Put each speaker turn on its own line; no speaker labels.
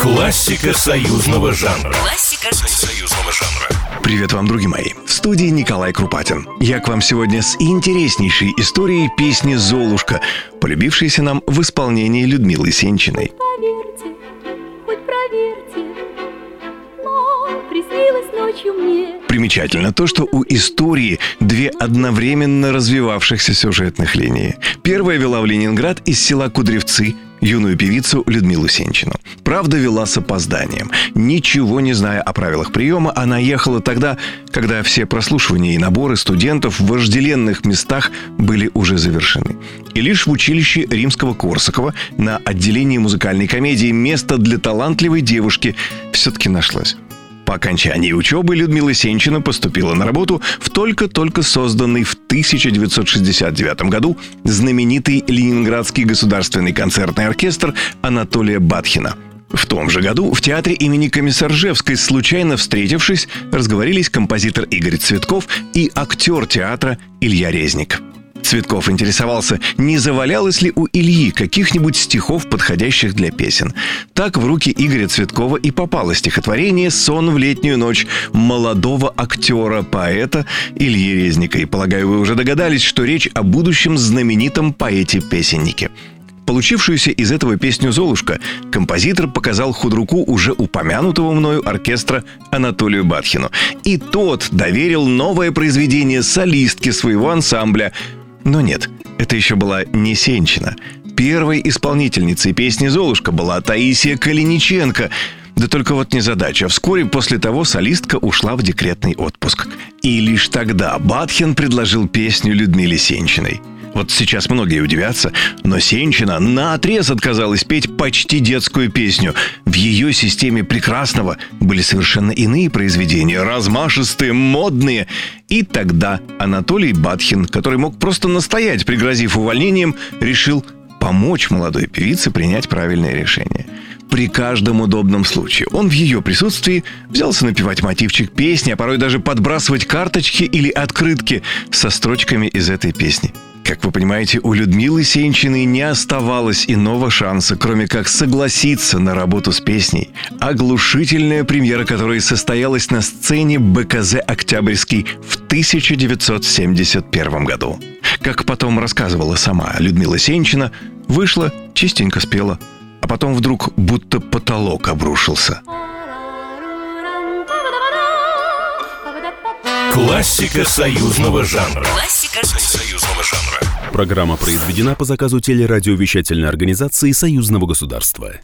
Классика союзного жанра.
Классика союзного жанра.
Привет вам, друзья мои. В студии Николай Крупатин. Я к вам сегодня с интереснейшей историей песни «Золушка», полюбившейся нам в исполнении Людмилы Сенчиной.
Поверьте, хоть проверьте, но приснилось ночью мне.
Примечательно то, что у истории две одновременно развивавшихся сюжетных линии. Первая вела в Ленинград из села Кудревцы – юную певицу Людмилу Сенчину. Правда, вела с опозданием. Ничего не зная о правилах приема, она ехала тогда, когда все прослушивания и наборы студентов в вожделенных местах были уже завершены. И лишь в училище Римского Корсакова на отделении музыкальной комедии место для талантливой девушки все-таки нашлось. По окончании учебы Людмила Сенчина поступила на работу в только-только созданный в 1969 году знаменитый Ленинградский государственный концертный оркестр Анатолия Батхина. В том же году в театре имени Комиссаржевской, случайно встретившись, разговорились композитор Игорь Цветков и актер театра Илья Резник. Цветков интересовался, не завалялось ли у Ильи каких-нибудь стихов, подходящих для песен. Так в руки Игоря Цветкова и попало стихотворение «Сон в летнюю ночь» молодого актера, поэта Ильи Резника. И, полагаю, вы уже догадались, что речь о будущем знаменитом поэте-песеннике. Получившуюся из этого песню «Золушка» композитор показал худруку уже упомянутого мною оркестра Анатолию Батхину. И тот доверил новое произведение солистке своего ансамбля – но нет, это еще была не Сенчина. Первой исполнительницей песни «Золушка» была Таисия Калиниченко. Да только вот незадача. Вскоре после того солистка ушла в декретный отпуск. И лишь тогда Батхин предложил песню Людмиле Сенчиной – вот сейчас многие удивятся, но Сенчина на отрез отказалась петь почти детскую песню. В ее системе прекрасного были совершенно иные произведения, размашистые, модные. И тогда Анатолий Батхин, который мог просто настоять, пригрозив увольнением, решил помочь молодой певице принять правильное решение. При каждом удобном случае он в ее присутствии взялся напевать мотивчик песни, а порой даже подбрасывать карточки или открытки со строчками из этой песни – как вы понимаете, у Людмилы Сенчиной не оставалось иного шанса, кроме как согласиться на работу с песней. Оглушительная премьера, которая состоялась на сцене БКЗ «Октябрьский» в 1971 году. Как потом рассказывала сама Людмила Сенчина, вышла, частенько спела, а потом вдруг будто потолок обрушился.
Классика союзного жанра.
Союзного жанра.
Программа произведена по заказу телерадиовещательной организации Союзного государства.